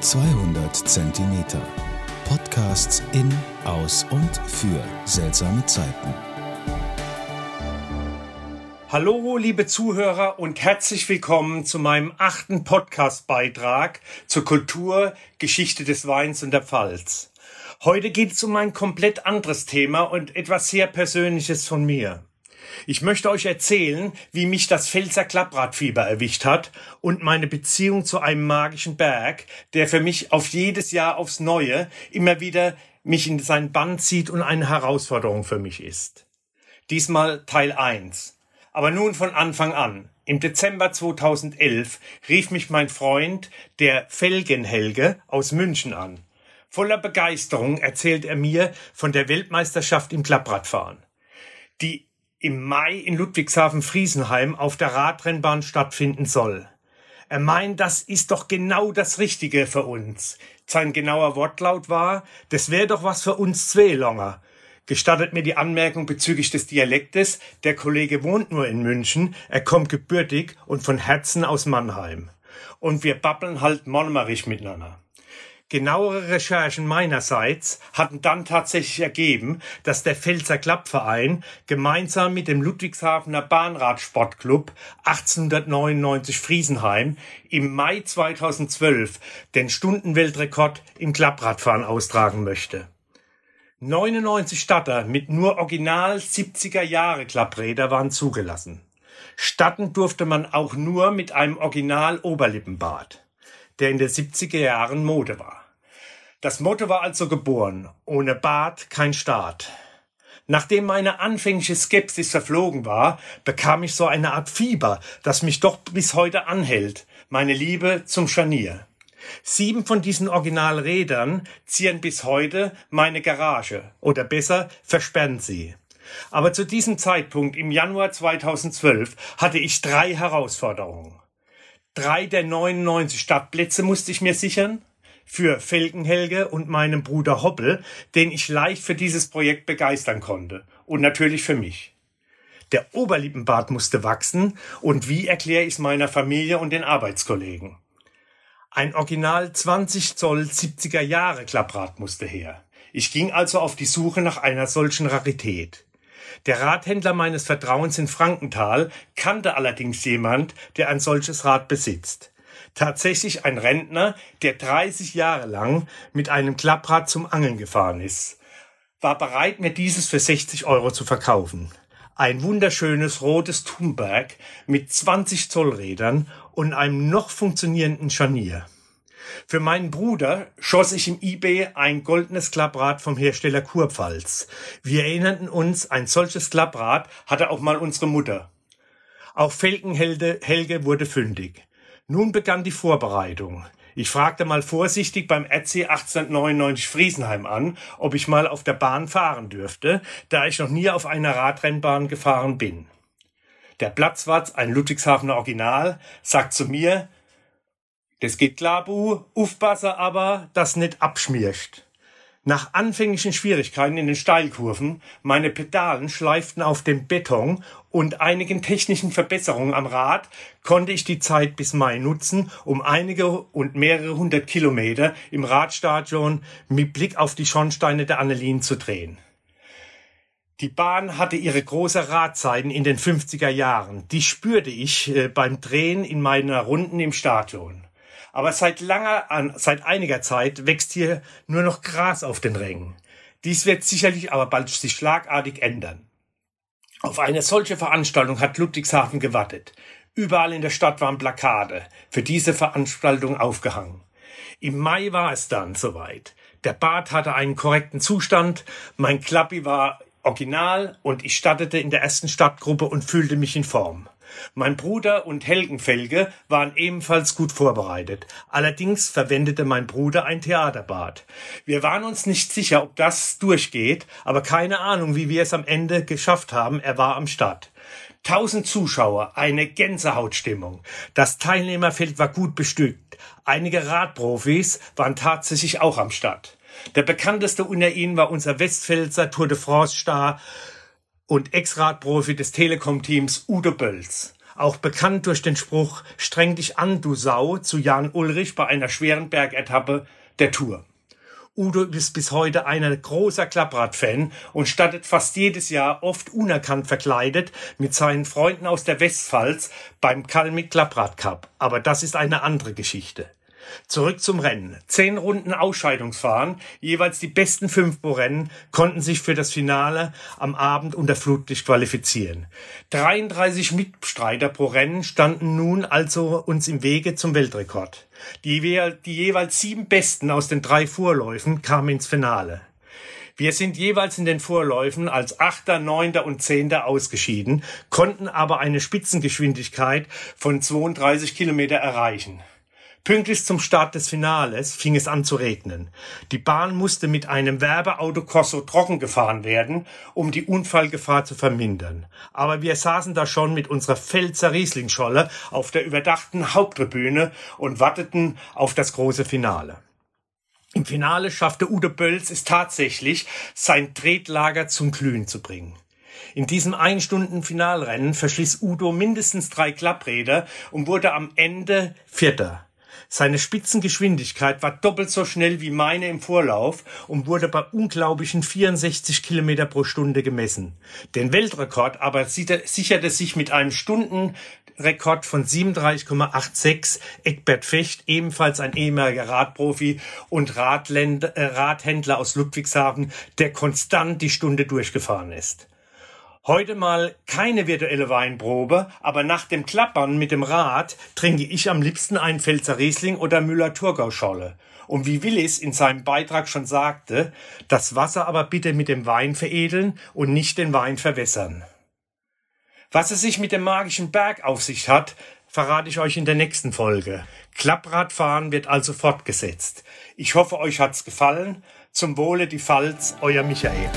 200 Zentimeter. Podcasts in, aus und für seltsame Zeiten. Hallo, liebe Zuhörer und herzlich willkommen zu meinem achten Podcast-Beitrag zur Kultur, Geschichte des Weins und der Pfalz. Heute geht es um ein komplett anderes Thema und etwas sehr Persönliches von mir. Ich möchte euch erzählen, wie mich das Pfälzer Klappradfieber erwischt hat und meine Beziehung zu einem magischen Berg, der für mich auf jedes Jahr aufs Neue immer wieder mich in seinen Bann zieht und eine Herausforderung für mich ist. Diesmal Teil 1. Aber nun von Anfang an. Im Dezember 2011 rief mich mein Freund, der Felgenhelge aus München an. Voller Begeisterung erzählt er mir von der Weltmeisterschaft im Klappradfahren. Die im Mai in Ludwigshafen-Friesenheim auf der Radrennbahn stattfinden soll. Er meint, das ist doch genau das Richtige für uns. Sein genauer Wortlaut war, das wäre doch was für uns zwei Longer. Gestattet mir die Anmerkung bezüglich des Dialektes, der Kollege wohnt nur in München, er kommt gebürtig und von Herzen aus Mannheim. Und wir babbeln halt monomerisch miteinander. Genauere Recherchen meinerseits hatten dann tatsächlich ergeben, dass der Pfälzer Klappverein gemeinsam mit dem Ludwigshafener Bahnradsportclub 1899 Friesenheim im Mai 2012 den Stundenweltrekord im Klappradfahren austragen möchte. 99 Statter mit nur original 70er Jahre Klappräder waren zugelassen. Statten durfte man auch nur mit einem Original Oberlippenbart der in den 70er Jahren Mode war. Das Motto war also geboren, ohne Bart kein Staat. Nachdem meine anfängliche Skepsis verflogen war, bekam ich so eine Art Fieber, das mich doch bis heute anhält, meine Liebe zum Scharnier. Sieben von diesen Originalrädern zieren bis heute meine Garage, oder besser versperren sie. Aber zu diesem Zeitpunkt im Januar 2012 hatte ich drei Herausforderungen. Drei der 99 Stadtplätze musste ich mir sichern. Für Felgenhelge und meinen Bruder Hoppel, den ich leicht für dieses Projekt begeistern konnte. Und natürlich für mich. Der Oberlippenbart musste wachsen und wie erkläre ich es meiner Familie und den Arbeitskollegen? Ein Original 20 Zoll 70er Jahre Klapprad musste her. Ich ging also auf die Suche nach einer solchen Rarität. Der Radhändler meines Vertrauens in Frankenthal kannte allerdings jemand, der ein solches Rad besitzt. Tatsächlich ein Rentner, der 30 Jahre lang mit einem Klapprad zum Angeln gefahren ist, war bereit, mir dieses für 60 Euro zu verkaufen. Ein wunderschönes rotes Thunberg mit 20 Zollrädern und einem noch funktionierenden Scharnier. Für meinen Bruder schoss ich im eBay ein goldenes Klapprad vom Hersteller Kurpfalz. Wir erinnerten uns, ein solches Klapprad hatte auch mal unsere Mutter. Auch Felgenhelge Helge wurde fündig. Nun begann die Vorbereitung. Ich fragte mal vorsichtig beim RC 1899 Friesenheim an, ob ich mal auf der Bahn fahren dürfte, da ich noch nie auf einer Radrennbahn gefahren bin. Der Platzwart, ein Ludwigshafener Original, sagt zu mir, das geht klar, Bu. Aufpassen aber, dass nicht abschmierst. Nach anfänglichen Schwierigkeiten in den Steilkurven, meine Pedalen schleiften auf dem Beton und einigen technischen Verbesserungen am Rad, konnte ich die Zeit bis Mai nutzen, um einige und mehrere hundert Kilometer im Radstadion mit Blick auf die Schornsteine der Annelien zu drehen. Die Bahn hatte ihre große Radzeiten in den 50er Jahren. Die spürte ich äh, beim Drehen in meiner Runden im Stadion. Aber seit langer, seit einiger Zeit wächst hier nur noch Gras auf den Rängen. Dies wird sicherlich aber bald sich schlagartig ändern. Auf eine solche Veranstaltung hat Ludwigshafen gewartet. Überall in der Stadt waren Plakate für diese Veranstaltung aufgehangen. Im Mai war es dann soweit. Der Bad hatte einen korrekten Zustand, mein Klappi war original und ich startete in der ersten Stadtgruppe und fühlte mich in Form. Mein Bruder und Helgenfelge waren ebenfalls gut vorbereitet. Allerdings verwendete mein Bruder ein Theaterbad. Wir waren uns nicht sicher, ob das durchgeht, aber keine Ahnung, wie wir es am Ende geschafft haben. Er war am Start. Tausend Zuschauer, eine Gänsehautstimmung. Das Teilnehmerfeld war gut bestückt. Einige Radprofis waren tatsächlich auch am Start. Der bekannteste unter ihnen war unser Westpfälzer Tour de France Star und Ex-Radprofi des Telekom-Teams Udo Bölz. auch bekannt durch den Spruch Streng dich an, du Sau, zu Jan Ulrich bei einer schweren Bergetappe der Tour. Udo ist bis heute ein großer Klapprad-Fan und startet fast jedes Jahr, oft unerkannt verkleidet, mit seinen Freunden aus der Westpfalz beim Kalmik Klapprad Cup. Aber das ist eine andere Geschichte. Zurück zum Rennen. Zehn Runden Ausscheidungsfahren, jeweils die besten fünf pro Rennen, konnten sich für das Finale am Abend unter Flutlicht qualifizieren. 33 Mitstreiter pro Rennen standen nun also uns im Wege zum Weltrekord. Die, die jeweils sieben Besten aus den drei Vorläufen kamen ins Finale. Wir sind jeweils in den Vorläufen als Achter, Neunter und Zehnter ausgeschieden, konnten aber eine Spitzengeschwindigkeit von 32 Kilometer erreichen. Pünktlich zum Start des Finales fing es an zu regnen. Die Bahn musste mit einem Werbeautokorso trocken gefahren werden, um die Unfallgefahr zu vermindern. Aber wir saßen da schon mit unserer Pfälzer Rieslingscholle auf der überdachten Haupttribüne und warteten auf das große Finale. Im Finale schaffte Udo Bölz es tatsächlich, sein Tretlager zum Glühen zu bringen. In diesem Ein-Stunden-Finalrennen verschließ Udo mindestens drei Klappräder und wurde am Ende Vierter. Seine Spitzengeschwindigkeit war doppelt so schnell wie meine im Vorlauf und wurde bei unglaublichen 64 Kilometer pro Stunde gemessen. Den Weltrekord aber sicherte sich mit einem Stundenrekord von 37,86 Eckbert Fecht, ebenfalls ein ehemaliger Radprofi und Radländ äh, Radhändler aus Ludwigshafen, der konstant die Stunde durchgefahren ist. Heute mal keine virtuelle Weinprobe, aber nach dem Klappern mit dem Rad trinke ich am liebsten einen Pfälzer Riesling oder Müller-Thurgau-Scholle. Und wie Willis in seinem Beitrag schon sagte, das Wasser aber bitte mit dem Wein veredeln und nicht den Wein verwässern. Was es sich mit dem magischen Berg auf sich hat, verrate ich euch in der nächsten Folge. Klappradfahren wird also fortgesetzt. Ich hoffe, euch hat's gefallen. Zum Wohle die Pfalz, euer Michael.